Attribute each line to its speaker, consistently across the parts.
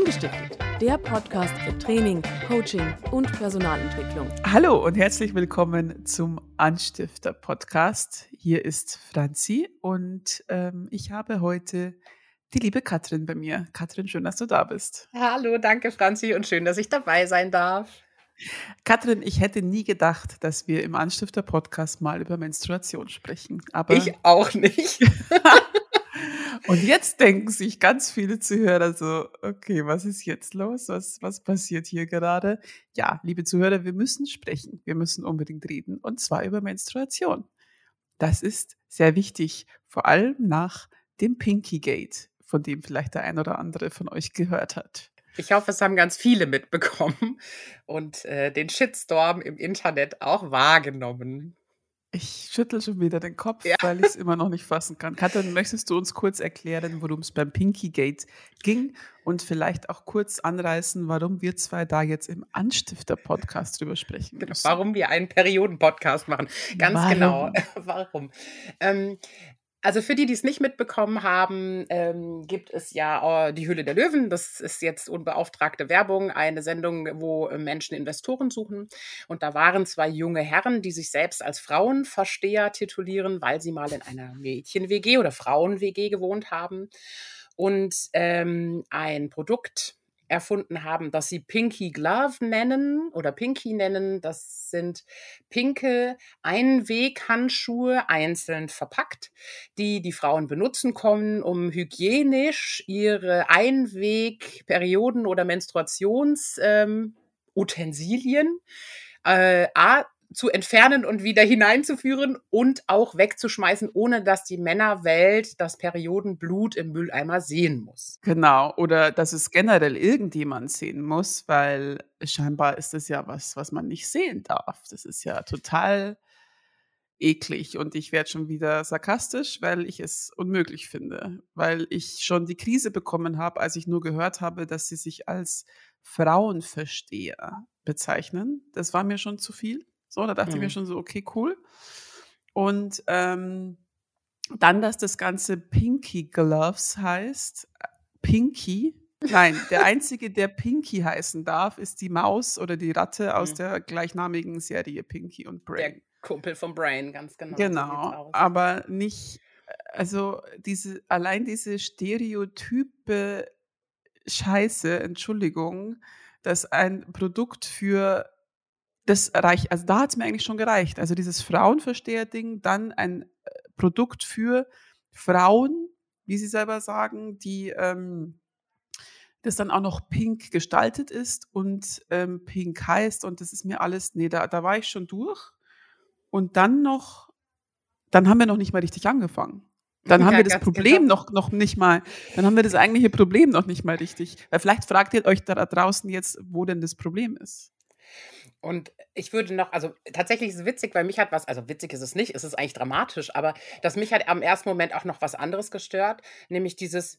Speaker 1: Angestiftet, der Podcast für Training, Coaching und Personalentwicklung.
Speaker 2: Hallo und herzlich willkommen zum Anstifter Podcast. Hier ist Franzi und ähm, ich habe heute die liebe Katrin bei mir. Katrin, schön, dass du da bist.
Speaker 3: Hallo, danke Franzi und schön, dass ich dabei sein darf.
Speaker 2: Katrin, ich hätte nie gedacht, dass wir im Anstifter Podcast mal über Menstruation sprechen. Aber
Speaker 3: ich auch nicht.
Speaker 2: Und jetzt denken sich ganz viele Zuhörer so, okay, was ist jetzt los? Was, was passiert hier gerade? Ja, liebe Zuhörer, wir müssen sprechen. Wir müssen unbedingt reden. Und zwar über Menstruation. Das ist sehr wichtig, vor allem nach dem Pinky Gate, von dem vielleicht der ein oder andere von euch gehört hat.
Speaker 3: Ich hoffe, es haben ganz viele mitbekommen und äh, den Shitstorm im Internet auch wahrgenommen.
Speaker 2: Ich schüttel schon wieder den Kopf, ja. weil ich es immer noch nicht fassen kann. Katrin, möchtest du uns kurz erklären, worum es beim Pinky Gate ging und vielleicht auch kurz anreißen, warum wir zwei da jetzt im Anstifter-Podcast drüber sprechen
Speaker 3: genau, Warum wir einen Perioden-Podcast machen. Ganz warum? genau. warum? Ähm, also für die, die es nicht mitbekommen haben, ähm, gibt es ja äh, die Höhle der Löwen. Das ist jetzt unbeauftragte Werbung, eine Sendung, wo äh, Menschen Investoren suchen. Und da waren zwei junge Herren, die sich selbst als Frauenversteher titulieren, weil sie mal in einer Mädchen-WG oder Frauen-WG gewohnt haben. Und ähm, ein Produkt erfunden haben, dass sie Pinky Glove nennen oder Pinky nennen. Das sind pinke Einweghandschuhe einzeln verpackt, die die Frauen benutzen können, um hygienisch ihre Einwegperioden oder Menstruationsutensilien ähm, äh, A, zu entfernen und wieder hineinzuführen und auch wegzuschmeißen, ohne dass die Männerwelt das Periodenblut im Mülleimer sehen muss.
Speaker 2: Genau, oder dass es generell irgendjemand sehen muss, weil scheinbar ist das ja was, was man nicht sehen darf. Das ist ja total eklig und ich werde schon wieder sarkastisch, weil ich es unmöglich finde, weil ich schon die Krise bekommen habe, als ich nur gehört habe, dass sie sich als Frauenversteher bezeichnen. Das war mir schon zu viel. So, da dachte mhm. ich mir mhm. schon so, okay, cool. Und ähm, dann, dass das Ganze Pinky Gloves heißt. Pinky. Nein, der einzige, der Pinky heißen darf, ist die Maus oder die Ratte aus mhm. der gleichnamigen Serie Pinky und Brain. Der
Speaker 3: Kumpel vom Brain, ganz genau.
Speaker 2: Genau, aber nicht, also diese, allein diese Stereotype Scheiße, Entschuldigung, dass ein Produkt für das reicht, also da hat es mir eigentlich schon gereicht. Also dieses Frauenversteher-Ding, dann ein äh, Produkt für Frauen, wie sie selber sagen, die ähm, das dann auch noch pink gestaltet ist und ähm, pink heißt und das ist mir alles, nee, da, da war ich schon durch. Und dann noch, dann haben wir noch nicht mal richtig angefangen. Dann haben ja, wir das Problem genau. noch, noch nicht mal, dann haben wir das eigentliche Problem noch nicht mal richtig. Weil vielleicht fragt ihr euch da draußen jetzt, wo denn das Problem ist.
Speaker 3: Und ich würde noch, also tatsächlich ist es witzig, weil mich hat was, also witzig ist es nicht, es ist eigentlich dramatisch, aber dass mich hat am ersten Moment auch noch was anderes gestört, nämlich dieses,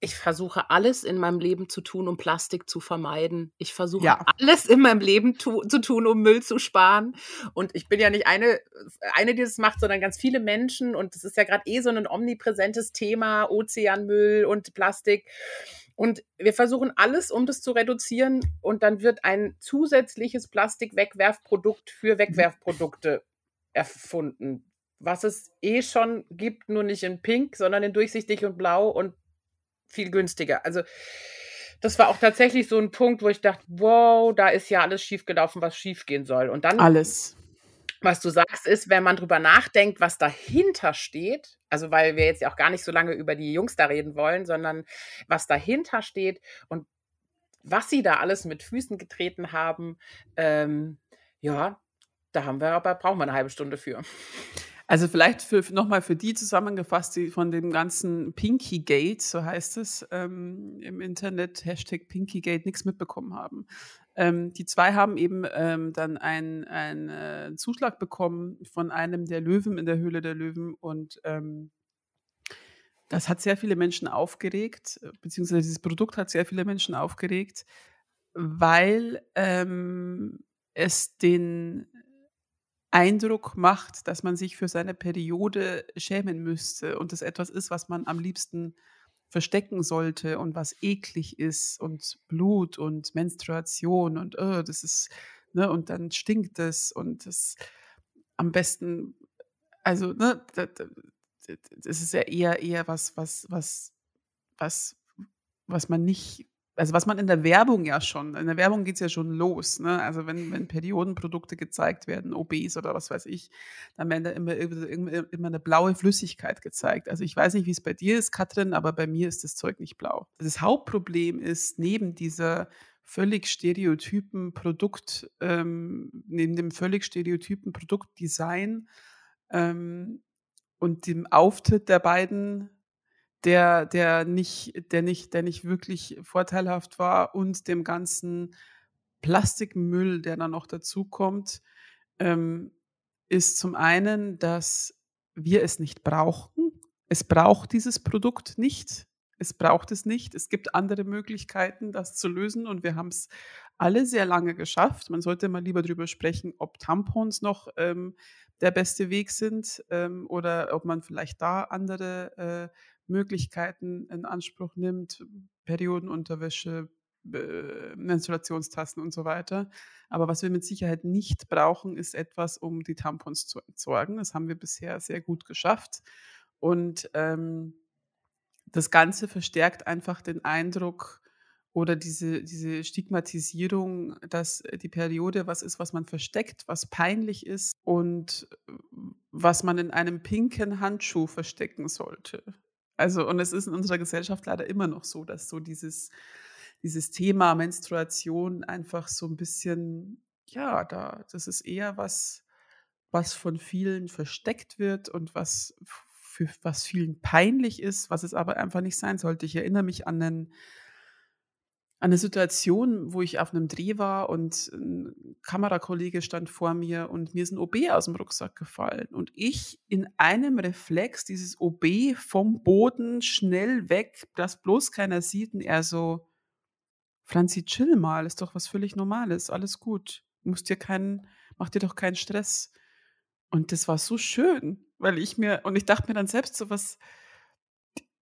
Speaker 3: ich versuche alles in meinem Leben zu tun, um Plastik zu vermeiden. Ich versuche ja. alles in meinem Leben tu zu tun, um Müll zu sparen. Und ich bin ja nicht eine, eine, die das macht, sondern ganz viele Menschen. Und es ist ja gerade eh so ein omnipräsentes Thema, Ozeanmüll und Plastik. Und wir versuchen alles, um das zu reduzieren. Und dann wird ein zusätzliches Plastik-Wegwerfprodukt für mhm. Wegwerfprodukte erfunden. Was es eh schon gibt, nur nicht in Pink, sondern in durchsichtig und blau und viel günstiger. Also, das war auch tatsächlich so ein Punkt, wo ich dachte, wow, da ist ja alles schiefgelaufen, was schiefgehen soll. Und dann.
Speaker 2: Alles
Speaker 3: was du sagst, ist, wenn man drüber nachdenkt, was dahinter steht, also weil wir jetzt ja auch gar nicht so lange über die Jungs da reden wollen, sondern was dahinter steht und was sie da alles mit Füßen getreten haben, ähm, ja, da haben wir aber, brauchen wir eine halbe Stunde für.
Speaker 2: Also vielleicht für, nochmal für die zusammengefasst, die von dem ganzen Pinky Gate, so heißt es ähm, im Internet, Hashtag Pinky Gate, nichts mitbekommen haben. Ähm, die zwei haben eben ähm, dann einen, einen äh, Zuschlag bekommen von einem der Löwen in der Höhle der Löwen und ähm, das hat sehr viele Menschen aufgeregt, beziehungsweise dieses Produkt hat sehr viele Menschen aufgeregt, weil ähm, es den Eindruck macht, dass man sich für seine Periode schämen müsste und es etwas ist, was man am liebsten verstecken sollte und was eklig ist und Blut und Menstruation und oh, das ist, ne, und dann stinkt es und das am besten, also, ne, das, das ist ja eher, eher was, was, was, was, was man nicht also was man in der Werbung ja schon, in der Werbung geht es ja schon los. Ne? Also wenn, wenn Periodenprodukte gezeigt werden, OBs oder was weiß ich, dann werden da immer, immer, immer eine blaue Flüssigkeit gezeigt. Also ich weiß nicht, wie es bei dir ist, Katrin, aber bei mir ist das Zeug nicht blau. Das Hauptproblem ist neben dieser völlig stereotypen Produkt, ähm, neben dem völlig stereotypen Produktdesign ähm, und dem Auftritt der beiden der, der nicht, der nicht, der nicht wirklich vorteilhaft war und dem ganzen Plastikmüll, der dann noch dazukommt, ähm, ist zum einen, dass wir es nicht brauchen. Es braucht dieses Produkt nicht. Es braucht es nicht. Es gibt andere Möglichkeiten, das zu lösen und wir haben es alle sehr lange geschafft. Man sollte mal lieber darüber sprechen, ob Tampons noch ähm, der beste Weg sind ähm, oder ob man vielleicht da andere äh, Möglichkeiten in Anspruch nimmt, Periodenunterwäsche, äh, Menstruationstassen und so weiter. Aber was wir mit Sicherheit nicht brauchen, ist etwas, um die Tampons zu entsorgen. Das haben wir bisher sehr gut geschafft. Und ähm, das Ganze verstärkt einfach den Eindruck oder diese, diese Stigmatisierung, dass die Periode was ist, was man versteckt, was peinlich ist und was man in einem pinken Handschuh verstecken sollte. Also, und es ist in unserer Gesellschaft leider immer noch so, dass so dieses, dieses Thema Menstruation einfach so ein bisschen, ja, da, das ist eher was, was von vielen versteckt wird und was für was vielen peinlich ist, was es aber einfach nicht sein sollte. Ich erinnere mich an einen an eine Situation, wo ich auf einem Dreh war und ein Kamerakollege stand vor mir und mir ist ein OB aus dem Rucksack gefallen und ich in einem Reflex dieses OB vom Boden schnell weg, dass bloß keiner sieht und er so, Franzi, chill mal, ist doch was völlig Normales, alles gut, musst dir keinen, mach dir doch keinen Stress. Und das war so schön, weil ich mir, und ich dachte mir dann selbst so was,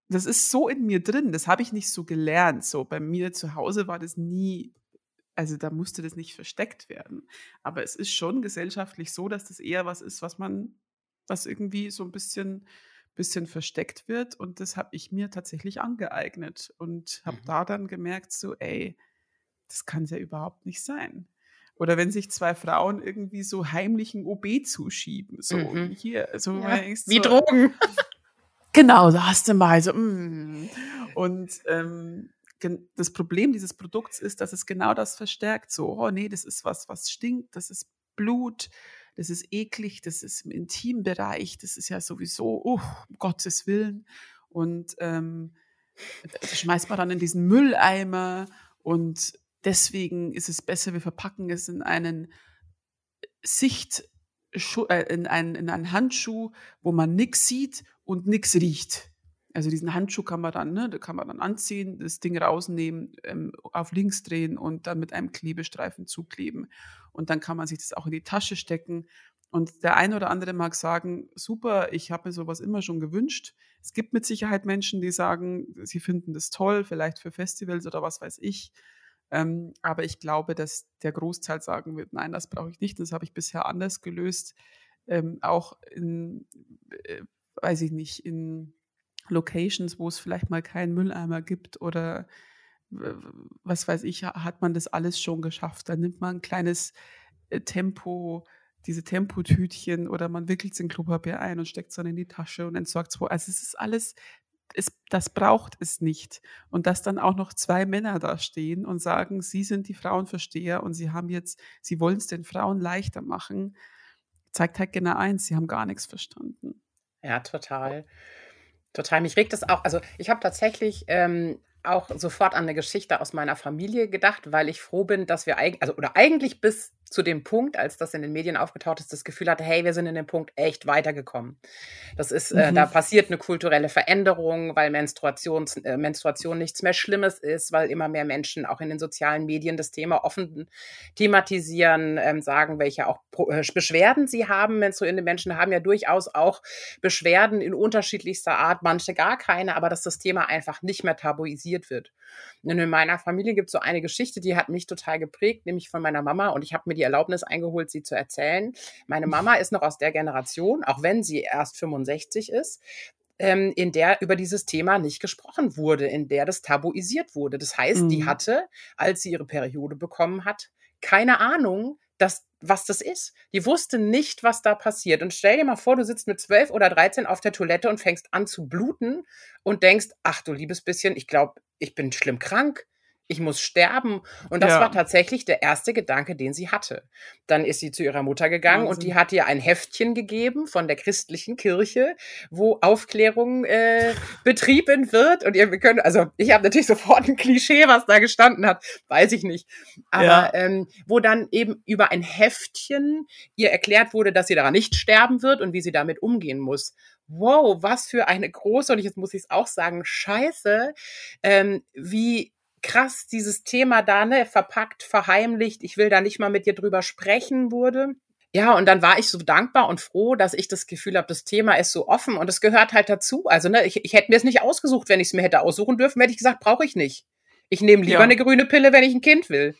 Speaker 2: das ist so in mir drin, das habe ich nicht so gelernt. So bei mir zu Hause war das nie, also da musste das nicht versteckt werden. Aber es ist schon gesellschaftlich so, dass das eher was ist, was man, was irgendwie so ein bisschen, bisschen versteckt wird. Und das habe ich mir tatsächlich angeeignet und habe mhm. da dann gemerkt, so, ey, das kann es ja überhaupt nicht sein. Oder wenn sich zwei Frauen irgendwie so heimlichen OB zuschieben, so mhm. hier, so,
Speaker 3: ja, wie so, Drogen.
Speaker 2: Genau, so hast du mal so. Mm. Und ähm, das Problem dieses Produkts ist, dass es genau das verstärkt. So, oh nee, das ist was, was stinkt, das ist Blut, das ist eklig, das ist im Intimbereich, das ist ja sowieso, oh, um Gottes Willen. Und ähm, das schmeißt man dann in diesen Mülleimer und deswegen ist es besser, wir verpacken es in einen Sicht, äh, in einen, in einen Handschuh, wo man nichts sieht und nichts riecht. Also diesen Handschuh kann man dann, ne, da kann man dann anziehen, das Ding rausnehmen, ähm, auf links drehen und dann mit einem Klebestreifen zukleben. Und dann kann man sich das auch in die Tasche stecken. Und der eine oder andere mag sagen, super, ich habe mir sowas immer schon gewünscht. Es gibt mit Sicherheit Menschen, die sagen, sie finden das toll, vielleicht für Festivals oder was weiß ich. Ähm, aber ich glaube, dass der Großteil sagen wird, nein, das brauche ich nicht. Das habe ich bisher anders gelöst. Ähm, auch in, äh, weiß ich nicht, in Locations, wo es vielleicht mal keinen Mülleimer gibt oder was weiß ich, hat man das alles schon geschafft. Dann nimmt man ein kleines äh, Tempo, diese Tempotütchen oder man wickelt es in Klopapier ein und steckt es dann in die Tasche und entsorgt es wo. Also es ist alles, es, das braucht es nicht. Und dass dann auch noch zwei Männer da stehen und sagen, sie sind die Frauenversteher und sie haben jetzt, sie wollen es den Frauen leichter machen, zeigt halt genau eins, sie haben gar nichts verstanden.
Speaker 3: Ja, total. Total. Mich regt es auch. Also, ich habe tatsächlich ähm, auch sofort an eine Geschichte aus meiner Familie gedacht, weil ich froh bin, dass wir eigentlich, also oder eigentlich bis zu dem Punkt, als das in den Medien aufgetaucht ist, das Gefühl hatte, hey, wir sind in dem Punkt echt weitergekommen. Das ist, äh, da mhm. passiert eine kulturelle Veränderung, weil Menstruation, äh, Menstruation nichts mehr Schlimmes ist, weil immer mehr Menschen auch in den sozialen Medien das Thema offen thematisieren, ähm, sagen, welche auch äh, Beschwerden sie haben. Menstruierende Menschen haben ja durchaus auch Beschwerden in unterschiedlichster Art, manche gar keine, aber dass das Thema einfach nicht mehr tabuisiert wird. Und in meiner Familie gibt es so eine Geschichte, die hat mich total geprägt, nämlich von meiner Mama und ich habe mir die Erlaubnis eingeholt, sie zu erzählen. Meine Mama ist noch aus der Generation, auch wenn sie erst 65 ist, ähm, in der über dieses Thema nicht gesprochen wurde, in der das tabuisiert wurde. Das heißt, mhm. die hatte, als sie ihre Periode bekommen hat, keine Ahnung, dass, was das ist. Die wusste nicht, was da passiert. Und stell dir mal vor, du sitzt mit 12 oder 13 auf der Toilette und fängst an zu bluten und denkst, ach du liebes bisschen, ich glaube, ich bin schlimm krank ich muss sterben. Und das ja. war tatsächlich der erste Gedanke, den sie hatte. Dann ist sie zu ihrer Mutter gegangen Wahnsinn. und die hat ihr ein Heftchen gegeben von der christlichen Kirche, wo Aufklärung äh, betrieben wird. Und ihr wir können, also ich habe natürlich sofort ein Klischee, was da gestanden hat, weiß ich nicht. Aber ja. ähm, wo dann eben über ein Heftchen ihr erklärt wurde, dass sie daran nicht sterben wird und wie sie damit umgehen muss wow, was für eine große, und jetzt muss ich es auch sagen, scheiße, ähm, wie krass dieses Thema da, ne, verpackt, verheimlicht, ich will da nicht mal mit dir drüber sprechen wurde. Ja, und dann war ich so dankbar und froh, dass ich das Gefühl habe, das Thema ist so offen und es gehört halt dazu. Also, ne, ich, ich hätte mir es nicht ausgesucht, wenn ich es mir hätte aussuchen dürfen, hätte ich gesagt, brauche ich nicht. Ich nehme lieber ja. eine grüne Pille, wenn ich ein Kind will.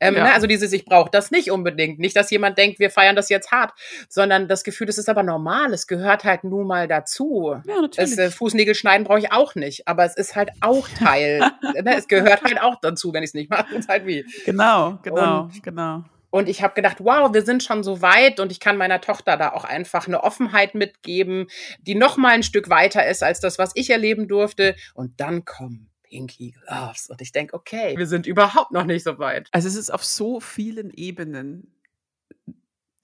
Speaker 3: Ähm, ja. ne, also dieses, ich brauche das nicht unbedingt. Nicht, dass jemand denkt, wir feiern das jetzt hart, sondern das Gefühl, es ist aber normal, es gehört halt nun mal dazu. Ja, natürlich. Äh, Fußnägel schneiden brauche ich auch nicht, aber es ist halt auch Teil. ne, es gehört halt auch dazu, wenn ich es nicht mache. Ist halt wie.
Speaker 2: Genau, genau, und, genau.
Speaker 3: Und ich habe gedacht, wow, wir sind schon so weit und ich kann meiner Tochter da auch einfach eine Offenheit mitgeben, die noch mal ein Stück weiter ist als das, was ich erleben durfte. Und dann kommen Pinky Gloves. Und ich denke, okay, wir sind überhaupt noch nicht so weit.
Speaker 2: Also es ist auf so vielen Ebenen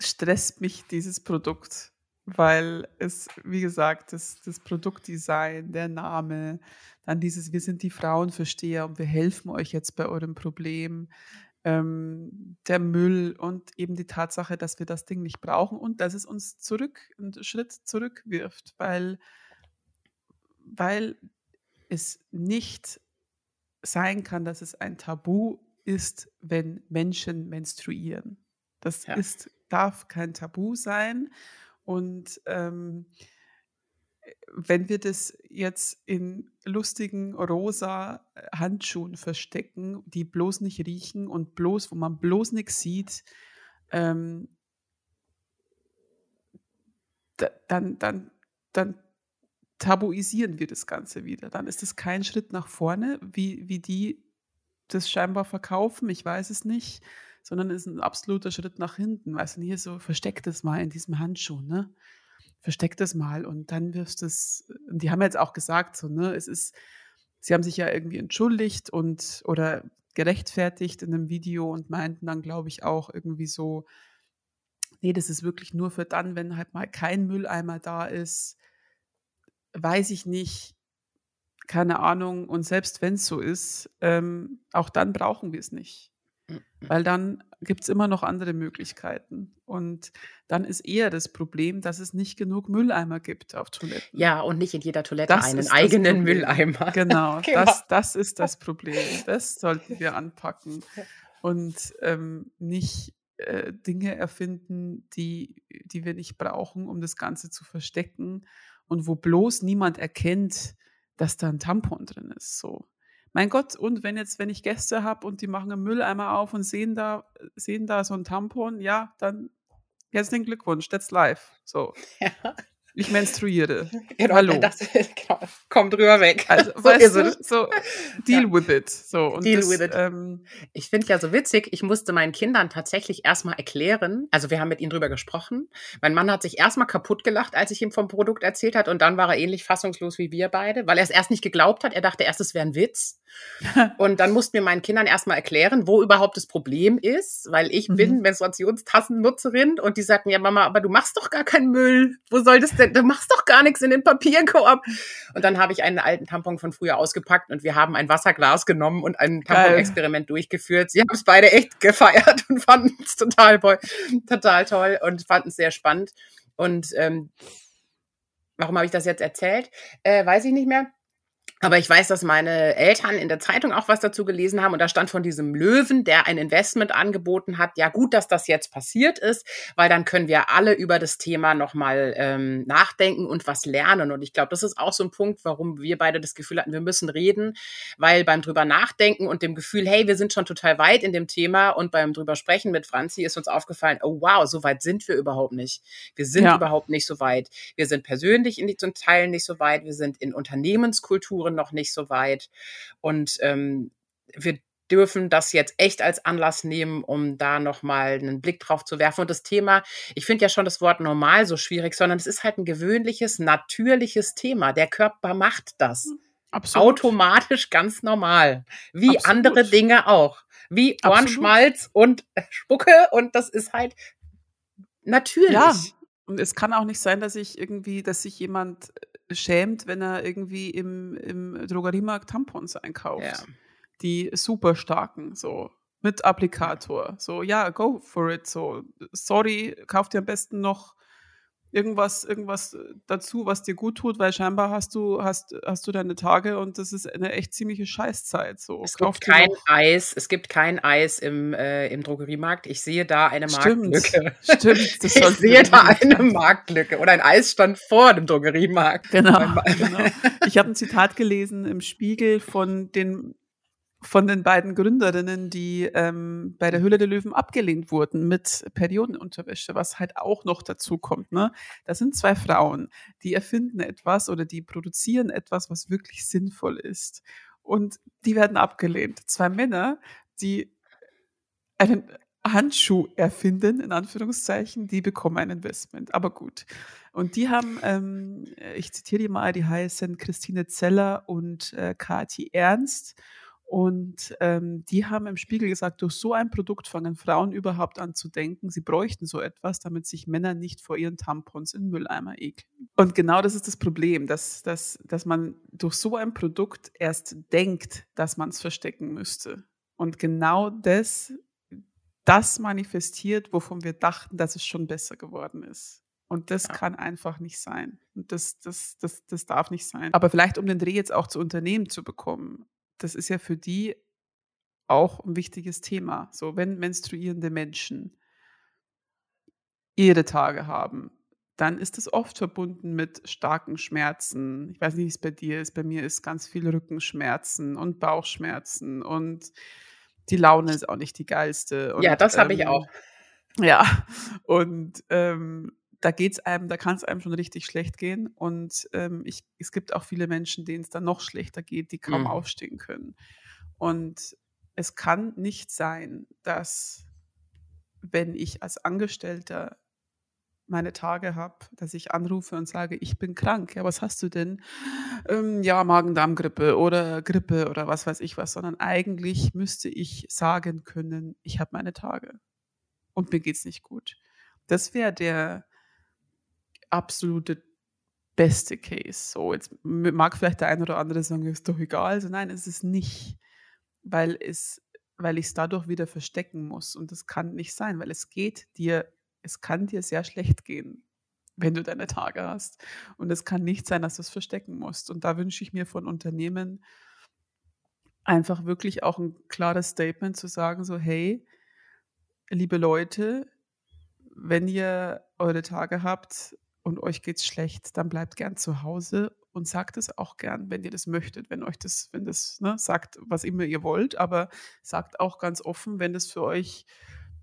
Speaker 2: stresst mich dieses Produkt, weil es, wie gesagt, das, das Produktdesign, der Name, dann dieses, wir sind die Frauenversteher und wir helfen euch jetzt bei eurem Problem, ähm, der Müll und eben die Tatsache, dass wir das Ding nicht brauchen und dass es uns zurück, einen Schritt zurückwirft, weil, weil es nicht sein kann, dass es ein Tabu ist, wenn Menschen menstruieren. Das ja. ist, darf kein Tabu sein. Und ähm, wenn wir das jetzt in lustigen rosa Handschuhen verstecken, die bloß nicht riechen und bloß, wo man bloß nichts sieht, ähm, dann, dann, dann tabuisieren wir das Ganze wieder. Dann ist es kein Schritt nach vorne, wie, wie die das scheinbar verkaufen, ich weiß es nicht, sondern es ist ein absoluter Schritt nach hinten. Weißt du, hier so, versteck das mal in diesem Handschuh, ne? Versteck das mal und dann wirfst es, die haben jetzt auch gesagt, so, ne, es ist, sie haben sich ja irgendwie entschuldigt und oder gerechtfertigt in einem Video und meinten dann, glaube ich, auch irgendwie so, nee, das ist wirklich nur für dann, wenn halt mal kein Mülleimer da ist, weiß ich nicht, keine Ahnung. Und selbst wenn es so ist, ähm, auch dann brauchen wir es nicht. Mhm. Weil dann gibt es immer noch andere Möglichkeiten. Und dann ist eher das Problem, dass es nicht genug Mülleimer gibt auf Toiletten.
Speaker 3: Ja, und nicht in jeder Toilette das einen eigenen Mülleimer.
Speaker 2: Genau, genau. Das, das ist das Problem. Das sollten wir anpacken. Und ähm, nicht äh, Dinge erfinden, die, die wir nicht brauchen, um das Ganze zu verstecken und wo bloß niemand erkennt, dass da ein Tampon drin ist. So. Mein Gott, und wenn jetzt, wenn ich Gäste habe und die machen einen Mülleimer auf und sehen da, sehen da so ein Tampon, ja, dann herzlichen Glückwunsch, that's live. So. Ja. Ich menstruiere.
Speaker 3: Genau, Hallo. Das, genau, komm drüber weg.
Speaker 2: Also, so weißt du, so deal ja. with it. So,
Speaker 3: deal das, with it. Ähm, ich finde ja so witzig, ich musste meinen Kindern tatsächlich erstmal erklären, also wir haben mit ihnen drüber gesprochen. Mein Mann hat sich erstmal kaputt gelacht, als ich ihm vom Produkt erzählt hat und dann war er ähnlich fassungslos wie wir beide, weil er es erst nicht geglaubt hat. Er dachte erst, es wäre ein Witz. und dann mussten wir meinen Kindern erstmal erklären, wo überhaupt das Problem ist, weil ich mhm. bin Menstruationstassennutzerin und die sagten, ja Mama, aber du machst doch gar keinen Müll. Wo soll das denn du machst doch gar nichts in den Papierkorb. Und dann habe ich einen alten Tampon von früher ausgepackt und wir haben ein Wasserglas genommen und ein Tampon-Experiment durchgeführt. Sie haben es beide echt gefeiert und fanden es total, total toll und fanden es sehr spannend. Und ähm, warum habe ich das jetzt erzählt? Äh, weiß ich nicht mehr. Aber ich weiß, dass meine Eltern in der Zeitung auch was dazu gelesen haben und da stand von diesem Löwen, der ein Investment angeboten hat. Ja, gut, dass das jetzt passiert ist, weil dann können wir alle über das Thema nochmal ähm, nachdenken und was lernen. Und ich glaube, das ist auch so ein Punkt, warum wir beide das Gefühl hatten, wir müssen reden, weil beim drüber nachdenken und dem Gefühl, hey, wir sind schon total weit in dem Thema und beim drüber sprechen mit Franzi ist uns aufgefallen, oh wow, so weit sind wir überhaupt nicht. Wir sind ja. überhaupt nicht so weit. Wir sind persönlich in diesen Teilen nicht so weit. Wir sind in Unternehmenskulturen noch nicht so weit. Und ähm, wir dürfen das jetzt echt als Anlass nehmen, um da nochmal einen Blick drauf zu werfen. Und das Thema, ich finde ja schon das Wort normal so schwierig, sondern es ist halt ein gewöhnliches, natürliches Thema. Der Körper macht das. Hm, absolut. Automatisch ganz normal. Wie Absolut. andere Dinge auch. Wie Ohrenschmalz und Spucke. Und das ist halt natürlich. Ja.
Speaker 2: Und es kann auch nicht sein, dass ich irgendwie, dass sich jemand schämt, wenn er irgendwie im, im Drogeriemarkt Tampons einkauft. Ja. Die super starken, so mit Applikator. So, ja, go for it. So, sorry, kauf dir am besten noch irgendwas, irgendwas äh, dazu, was dir gut tut, weil scheinbar hast du, hast, hast du deine Tage und das ist eine echt ziemliche Scheißzeit. So,
Speaker 3: es gibt kein Eis, es gibt kein Eis im, äh, im Drogeriemarkt. Ich sehe da eine Stimmt. Marktlücke. Stimmt, ich sehe da eine Marktlücke oder ein Eisstand vor dem Drogeriemarkt.
Speaker 2: Genau. genau. Ich habe ein Zitat gelesen im Spiegel von den von den beiden Gründerinnen, die ähm, bei der Höhle der Löwen abgelehnt wurden mit Periodenunterwäsche, was halt auch noch dazu kommt. Ne? Das sind zwei Frauen, die erfinden etwas oder die produzieren etwas, was wirklich sinnvoll ist. Und die werden abgelehnt. Zwei Männer, die einen Handschuh erfinden, in Anführungszeichen, die bekommen ein Investment. Aber gut. Und die haben, ähm, ich zitiere die mal, die heißen Christine Zeller und äh, Kati Ernst. Und ähm, die haben im Spiegel gesagt, durch so ein Produkt fangen Frauen überhaupt an zu denken, sie bräuchten so etwas, damit sich Männer nicht vor ihren Tampons in Mülleimer ekeln. Und genau das ist das Problem, dass, dass, dass man durch so ein Produkt erst denkt, dass man es verstecken müsste. Und genau das, das manifestiert, wovon wir dachten, dass es schon besser geworden ist. Und das ja. kann einfach nicht sein. Und das, das, das, das darf nicht sein. Aber vielleicht, um den Dreh jetzt auch zu Unternehmen zu bekommen das ist ja für die auch ein wichtiges Thema. So, wenn menstruierende Menschen ihre Tage haben, dann ist es oft verbunden mit starken Schmerzen. Ich weiß nicht, wie es bei dir ist. Bei mir ist ganz viel Rückenschmerzen und Bauchschmerzen und die Laune ist auch nicht die geilste. Und,
Speaker 3: ja, das habe ähm, ich auch.
Speaker 2: Ja, und ähm, da geht's einem, da kann es einem schon richtig schlecht gehen. Und ähm, ich, es gibt auch viele Menschen, denen es dann noch schlechter geht, die kaum mhm. aufstehen können. Und es kann nicht sein, dass wenn ich als Angestellter meine Tage habe, dass ich anrufe und sage, ich bin krank. Ja, was hast du denn? Ähm, ja, Magen-Darm-Grippe oder Grippe oder was weiß ich was, sondern eigentlich müsste ich sagen können, ich habe meine Tage und mir geht es nicht gut. Das wäre der absolute beste Case. So, jetzt mag vielleicht der eine oder andere sagen, ist doch egal. Also nein, es ist nicht, weil es, weil ich es dadurch wieder verstecken muss. Und das kann nicht sein, weil es geht dir, es kann dir sehr schlecht gehen, wenn du deine Tage hast. Und es kann nicht sein, dass du es verstecken musst. Und da wünsche ich mir von Unternehmen einfach wirklich auch ein klares Statement zu sagen, so, hey, liebe Leute, wenn ihr eure Tage habt, und euch geht's schlecht, dann bleibt gern zu Hause und sagt es auch gern, wenn ihr das möchtet, wenn euch das, wenn das, ne, sagt, was immer ihr wollt, aber sagt auch ganz offen, wenn das für euch,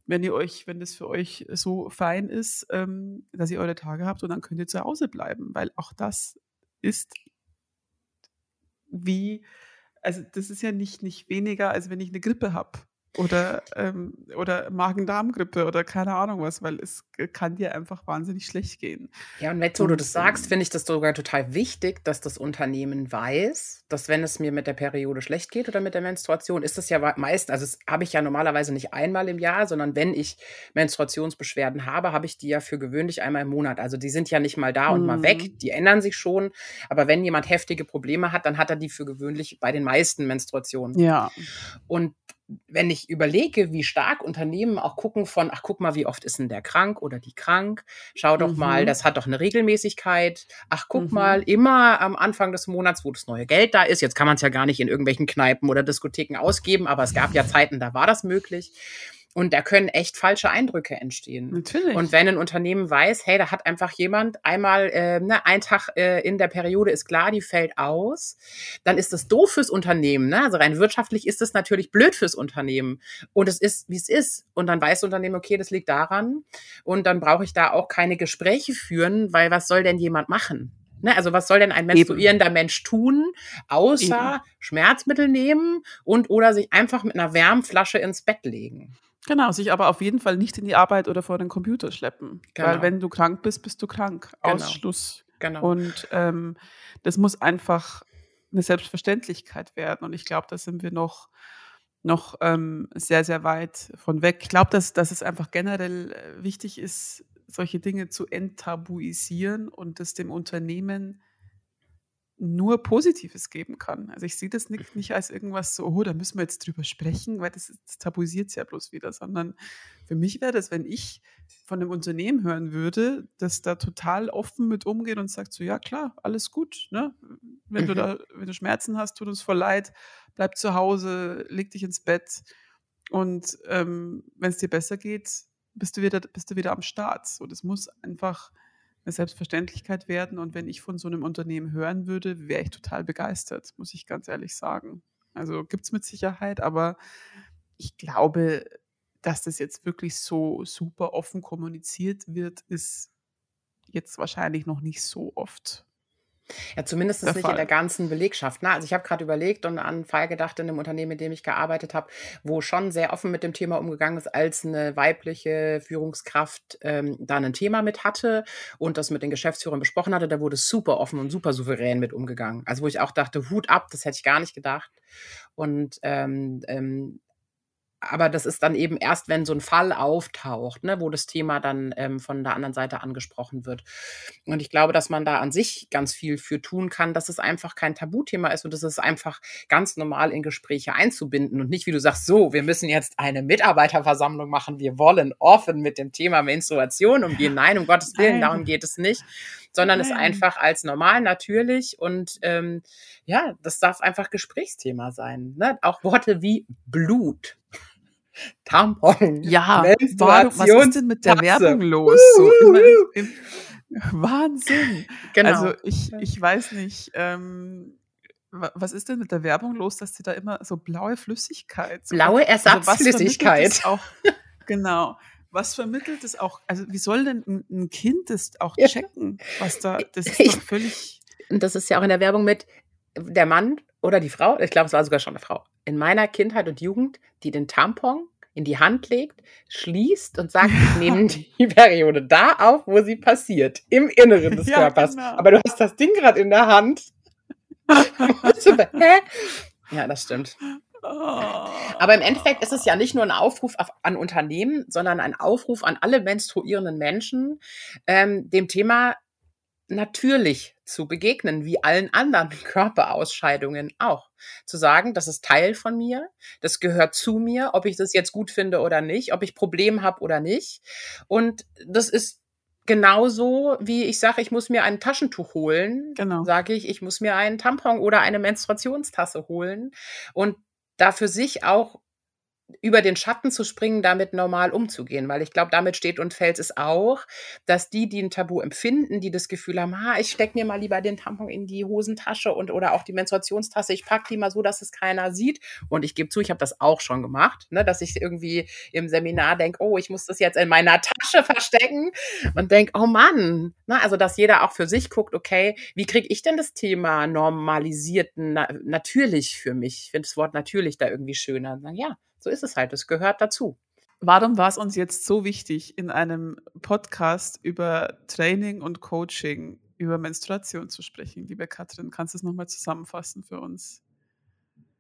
Speaker 2: wenn ihr euch, wenn das für euch so fein ist, ähm, dass ihr eure Tage habt und dann könnt ihr zu Hause bleiben, weil auch das ist wie, also das ist ja nicht, nicht weniger, als wenn ich eine Grippe habe. Oder, ähm, oder Magen-Darm-Grippe oder keine Ahnung was, weil es kann dir einfach wahnsinnig schlecht gehen.
Speaker 3: Ja, und jetzt, wo du das sagst, ähm finde ich das sogar total wichtig, dass das Unternehmen weiß, dass wenn es mir mit der Periode schlecht geht oder mit der Menstruation, ist das ja meist, also das habe ich ja normalerweise nicht einmal im Jahr, sondern wenn ich Menstruationsbeschwerden habe, habe ich die ja für gewöhnlich einmal im Monat. Also die sind ja nicht mal da und mal weg, mhm. die ändern sich schon. Aber wenn jemand heftige Probleme hat, dann hat er die für gewöhnlich bei den meisten Menstruationen.
Speaker 2: Ja.
Speaker 3: Und wenn ich überlege, wie stark Unternehmen auch gucken von, ach guck mal, wie oft ist denn der krank oder die krank? Schau doch mhm. mal, das hat doch eine Regelmäßigkeit. Ach guck mhm. mal, immer am Anfang des Monats, wo das neue Geld da ist. Jetzt kann man es ja gar nicht in irgendwelchen Kneipen oder Diskotheken ausgeben, aber es gab ja Zeiten, da war das möglich. Und da können echt falsche Eindrücke entstehen.
Speaker 2: Natürlich.
Speaker 3: Und wenn ein Unternehmen weiß, hey, da hat einfach jemand einmal, äh, ne, ein Tag äh, in der Periode ist klar, die fällt aus, dann ist das doof fürs Unternehmen. Ne? Also rein wirtschaftlich ist es natürlich blöd fürs Unternehmen. Und es ist, wie es ist. Und dann weiß das Unternehmen, okay, das liegt daran. Und dann brauche ich da auch keine Gespräche führen, weil was soll denn jemand machen? Ne, also was soll denn ein menstruierender Eben. Mensch tun, außer Eben. Schmerzmittel nehmen und oder sich einfach mit einer Wärmflasche ins Bett legen?
Speaker 2: Genau, sich aber auf jeden Fall nicht in die Arbeit oder vor den Computer schleppen. Genau. Weil wenn du krank bist, bist du krank. Genau. Ausschluss. Genau. Und ähm, das muss einfach eine Selbstverständlichkeit werden. Und ich glaube, da sind wir noch, noch ähm, sehr, sehr weit von weg. Ich glaube, dass, dass es einfach generell äh, wichtig ist, solche Dinge zu enttabuisieren und es dem Unternehmen nur Positives geben kann. Also ich sehe das nicht, nicht als irgendwas so, oh, da müssen wir jetzt drüber sprechen, weil das, das tabuisiert es ja bloß wieder, sondern für mich wäre das, wenn ich von einem Unternehmen hören würde, das da total offen mit umgeht und sagt so, ja klar, alles gut, ne? Wenn mhm. du da, wenn du Schmerzen hast, tut uns voll leid, bleib zu Hause, leg dich ins Bett und ähm, wenn es dir besser geht, bist du wieder, bist du wieder am Start. So, das muss einfach eine Selbstverständlichkeit werden. Und wenn ich von so einem Unternehmen hören würde, wäre ich total begeistert, muss ich ganz ehrlich sagen. Also gibt es mit Sicherheit, aber ich glaube, dass das jetzt wirklich so super offen kommuniziert wird, ist jetzt wahrscheinlich noch nicht so oft.
Speaker 3: Ja, zumindest nicht in der ganzen Belegschaft. Ne? Also ich habe gerade überlegt und an einen Fall gedacht in einem Unternehmen, in dem ich gearbeitet habe, wo schon sehr offen mit dem Thema umgegangen ist, als eine weibliche Führungskraft ähm, da ein Thema mit hatte und das mit den Geschäftsführern besprochen hatte. Da wurde super offen und super souverän mit umgegangen. Also wo ich auch dachte, Hut ab, das hätte ich gar nicht gedacht. Und ähm, ähm, aber das ist dann eben erst, wenn so ein Fall auftaucht, ne, wo das Thema dann ähm, von der anderen Seite angesprochen wird. Und ich glaube, dass man da an sich ganz viel für tun kann, dass es einfach kein Tabuthema ist und dass es einfach ganz normal in Gespräche einzubinden und nicht, wie du sagst, so, wir müssen jetzt eine Mitarbeiterversammlung machen, wir wollen offen mit dem Thema Menstruation umgehen. Nein, um Gottes Willen, darum geht es nicht, sondern es einfach als normal, natürlich und ähm, ja, das darf einfach Gesprächsthema sein. Ne? Auch Worte wie Blut Tampon.
Speaker 2: Ja, warum, was ist denn mit der Tasse. Werbung los? So immer im, Wahnsinn. Genau. Also ich, ich weiß nicht, ähm, was ist denn mit der Werbung los, dass sie da immer so blaue Flüssigkeit. So,
Speaker 3: blaue Ersatzflüssigkeit.
Speaker 2: Also auch, genau. Was vermittelt es auch? Also wie soll denn ein, ein Kind das auch checken, was da, das ist doch völlig.
Speaker 3: Und das ist ja auch in der Werbung mit, der Mann oder die Frau, ich glaube, es war sogar schon eine Frau, in meiner Kindheit und Jugend, die den Tampon in die Hand legt, schließt und sagt, ich nehme die Periode da auf, wo sie passiert, im Inneren des ja, Körpers. Genau. Aber du hast das Ding gerade in der Hand. Hä? Ja, das stimmt. Oh. Aber im Endeffekt ist es ja nicht nur ein Aufruf an Unternehmen, sondern ein Aufruf an alle menstruierenden Menschen, ähm, dem Thema natürlich zu begegnen, wie allen anderen Körperausscheidungen auch. Zu sagen, das ist Teil von mir, das gehört zu mir, ob ich das jetzt gut finde oder nicht, ob ich Problem habe oder nicht. Und das ist genauso, wie ich sage, ich muss mir ein Taschentuch holen, genau. sage ich, ich muss mir einen Tampon oder eine Menstruationstasse holen und da für sich auch über den Schatten zu springen, damit normal umzugehen, weil ich glaube, damit steht und fällt es auch, dass die, die ein Tabu empfinden, die das Gefühl haben, ha, ich stecke mir mal lieber den Tampon in die Hosentasche und oder auch die Menstruationstasse, ich packe die mal so, dass es keiner sieht. Und ich gebe zu, ich habe das auch schon gemacht, ne, dass ich irgendwie im Seminar denke, oh, ich muss das jetzt in meiner Tasche verstecken und denke, oh Mann, ne, also dass jeder auch für sich guckt, okay, wie kriege ich denn das Thema normalisiert, na, natürlich für mich? Ich finde das Wort natürlich da irgendwie schöner. Sagen, ja, so ist es halt. Es gehört dazu.
Speaker 2: Warum war es uns jetzt so wichtig, in einem Podcast über Training und Coaching über Menstruation zu sprechen, liebe Katrin? Kannst du es nochmal zusammenfassen für uns?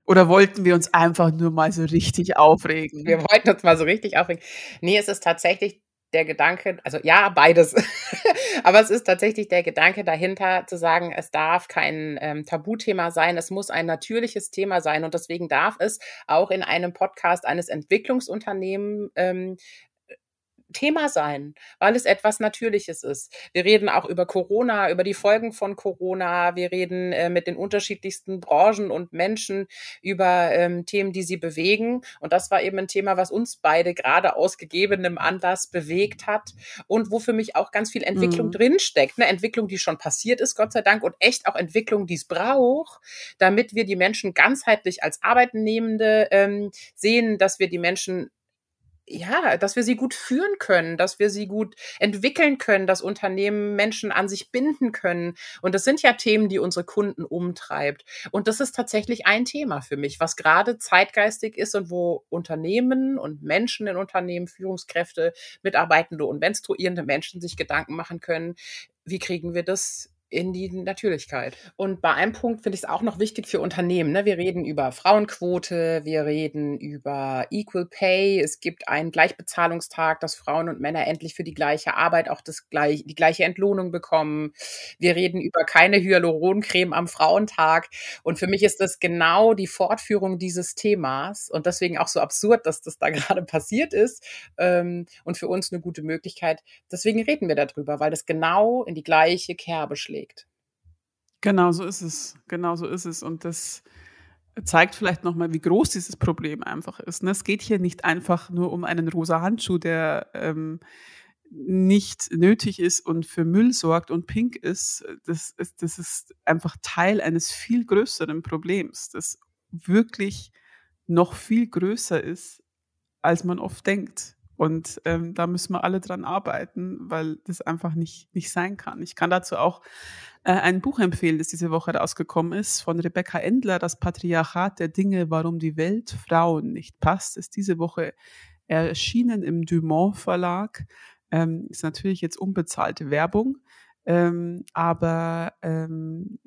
Speaker 2: Oder wollten wir uns einfach nur mal so richtig aufregen?
Speaker 3: Wir wollten uns mal so richtig aufregen. Nee, es ist tatsächlich der Gedanke, also ja, beides. Aber es ist tatsächlich der Gedanke dahinter, zu sagen, es darf kein ähm, Tabuthema sein, es muss ein natürliches Thema sein. Und deswegen darf es auch in einem Podcast eines Entwicklungsunternehmens ähm, Thema sein, weil es etwas Natürliches ist. Wir reden auch über Corona, über die Folgen von Corona. Wir reden äh, mit den unterschiedlichsten Branchen und Menschen über ähm, Themen, die sie bewegen. Und das war eben ein Thema, was uns beide gerade aus gegebenem Anlass bewegt hat und wo für mich auch ganz viel Entwicklung mhm. drinsteckt. Eine Entwicklung, die schon passiert ist, Gott sei Dank, und echt auch Entwicklung, die es braucht, damit wir die Menschen ganzheitlich als Arbeitnehmende ähm, sehen, dass wir die Menschen ja, dass wir sie gut führen können, dass wir sie gut entwickeln können, dass Unternehmen Menschen an sich binden können. Und das sind ja Themen, die unsere Kunden umtreibt. Und das ist tatsächlich ein Thema für mich, was gerade zeitgeistig ist und wo Unternehmen und Menschen in Unternehmen, Führungskräfte, Mitarbeitende und menstruierende Menschen sich Gedanken machen können, wie kriegen wir das in die Natürlichkeit. Und bei einem Punkt finde ich es auch noch wichtig für Unternehmen. Ne? Wir reden über Frauenquote, wir reden über Equal Pay. Es gibt einen Gleichbezahlungstag, dass Frauen und Männer endlich für die gleiche Arbeit auch das gleich, die gleiche Entlohnung bekommen. Wir reden über keine Hyaluroncreme am Frauentag. Und für mich ist das genau die Fortführung dieses Themas und deswegen auch so absurd, dass das da gerade passiert ist ähm, und für uns eine gute Möglichkeit. Deswegen reden wir darüber, weil das genau in die gleiche Kerbe schlägt legt.
Speaker 2: Genau so ist es. Genau so ist es. Und das zeigt vielleicht nochmal, wie groß dieses Problem einfach ist. Ne? Es geht hier nicht einfach nur um einen rosa Handschuh, der ähm, nicht nötig ist und für Müll sorgt und pink ist. Das, ist. das ist einfach Teil eines viel größeren Problems, das wirklich noch viel größer ist, als man oft denkt. Und ähm, da müssen wir alle dran arbeiten, weil das einfach nicht, nicht sein kann. Ich kann dazu auch äh, ein Buch empfehlen, das diese Woche rausgekommen ist, von Rebecca Endler, Das Patriarchat der Dinge, warum die Welt Frauen nicht passt, ist diese Woche erschienen im Dumont Verlag. Ähm, ist natürlich jetzt unbezahlte Werbung, ähm, aber ähm,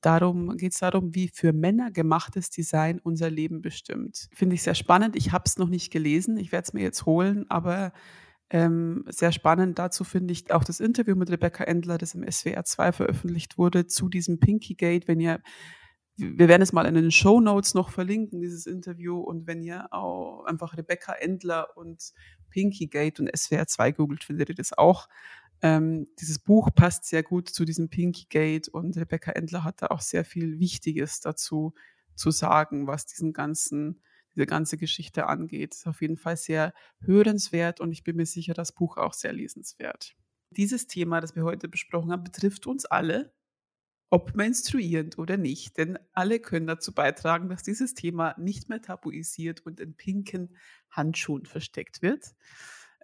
Speaker 2: darum geht es darum, wie für Männer gemachtes Design unser Leben bestimmt. Finde ich sehr spannend. Ich habe es noch nicht gelesen. Ich werde es mir jetzt holen, aber ähm, sehr spannend dazu finde ich auch das Interview mit Rebecca Endler, das im SWR 2 veröffentlicht wurde, zu diesem Pinky Gate. Wenn ihr, wir werden es mal in den Show Notes noch verlinken, dieses Interview. Und wenn ihr auch einfach Rebecca Endler und Pinky Gate und SWR 2 googelt, findet ihr das auch. Ähm, dieses Buch passt sehr gut zu diesem Pinky Gate und Rebecca Endler hat da auch sehr viel Wichtiges dazu zu sagen, was diesen ganzen, diese ganze Geschichte angeht. Ist auf jeden Fall sehr hörenswert und ich bin mir sicher, das Buch auch sehr lesenswert. Dieses Thema, das wir heute besprochen haben, betrifft uns alle, ob menstruierend oder nicht. Denn alle können dazu beitragen, dass dieses Thema nicht mehr tabuisiert und in pinken Handschuhen versteckt wird.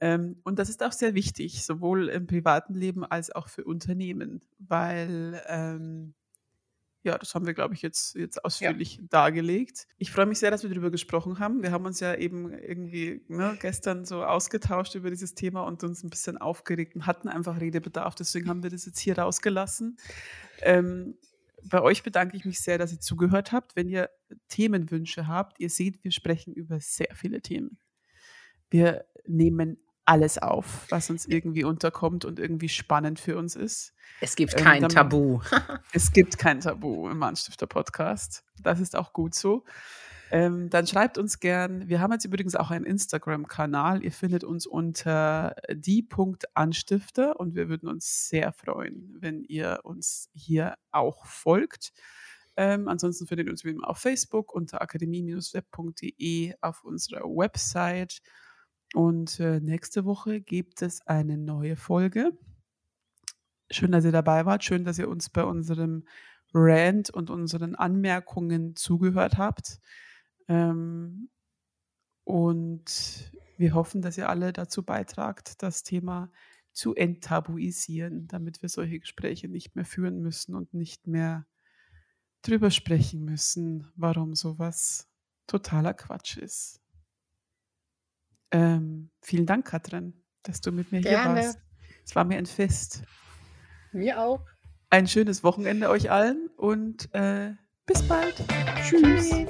Speaker 2: Ähm, und das ist auch sehr wichtig, sowohl im privaten Leben als auch für Unternehmen, weil ähm, ja, das haben wir, glaube ich, jetzt, jetzt ausführlich ja. dargelegt. Ich freue mich sehr, dass wir darüber gesprochen haben. Wir haben uns ja eben irgendwie ne, gestern so ausgetauscht über dieses Thema und uns ein bisschen aufgeregt und hatten einfach Redebedarf. Deswegen haben wir das jetzt hier rausgelassen. Ähm, bei euch bedanke ich mich sehr, dass ihr zugehört habt. Wenn ihr Themenwünsche habt, ihr seht, wir sprechen über sehr viele Themen. Wir nehmen alles auf, was uns irgendwie unterkommt und irgendwie spannend für uns ist.
Speaker 3: Es gibt ähm, kein ähm, Tabu.
Speaker 2: es gibt kein Tabu im Mannstifter Podcast. Das ist auch gut so. Ähm, dann schreibt uns gern. Wir haben jetzt übrigens auch einen Instagram-Kanal. Ihr findet uns unter die.anstifter und wir würden uns sehr freuen, wenn ihr uns hier auch folgt. Ähm, ansonsten findet ihr uns wie immer auf Facebook unter akademie-web.de auf unserer Website und äh, nächste Woche gibt es eine neue Folge. Schön, dass ihr dabei wart. Schön, dass ihr uns bei unserem Rant und unseren Anmerkungen zugehört habt. Ähm, und wir hoffen, dass ihr alle dazu beitragt, das Thema zu enttabuisieren, damit wir solche Gespräche nicht mehr führen müssen und nicht mehr drüber sprechen müssen, warum sowas totaler Quatsch ist. Ähm, vielen Dank, Katrin, dass du mit mir Gerne. hier warst. Es war mir ein Fest.
Speaker 3: Mir auch.
Speaker 2: Ein schönes Wochenende euch allen und äh, bis bald. Tschüss. Tschüss.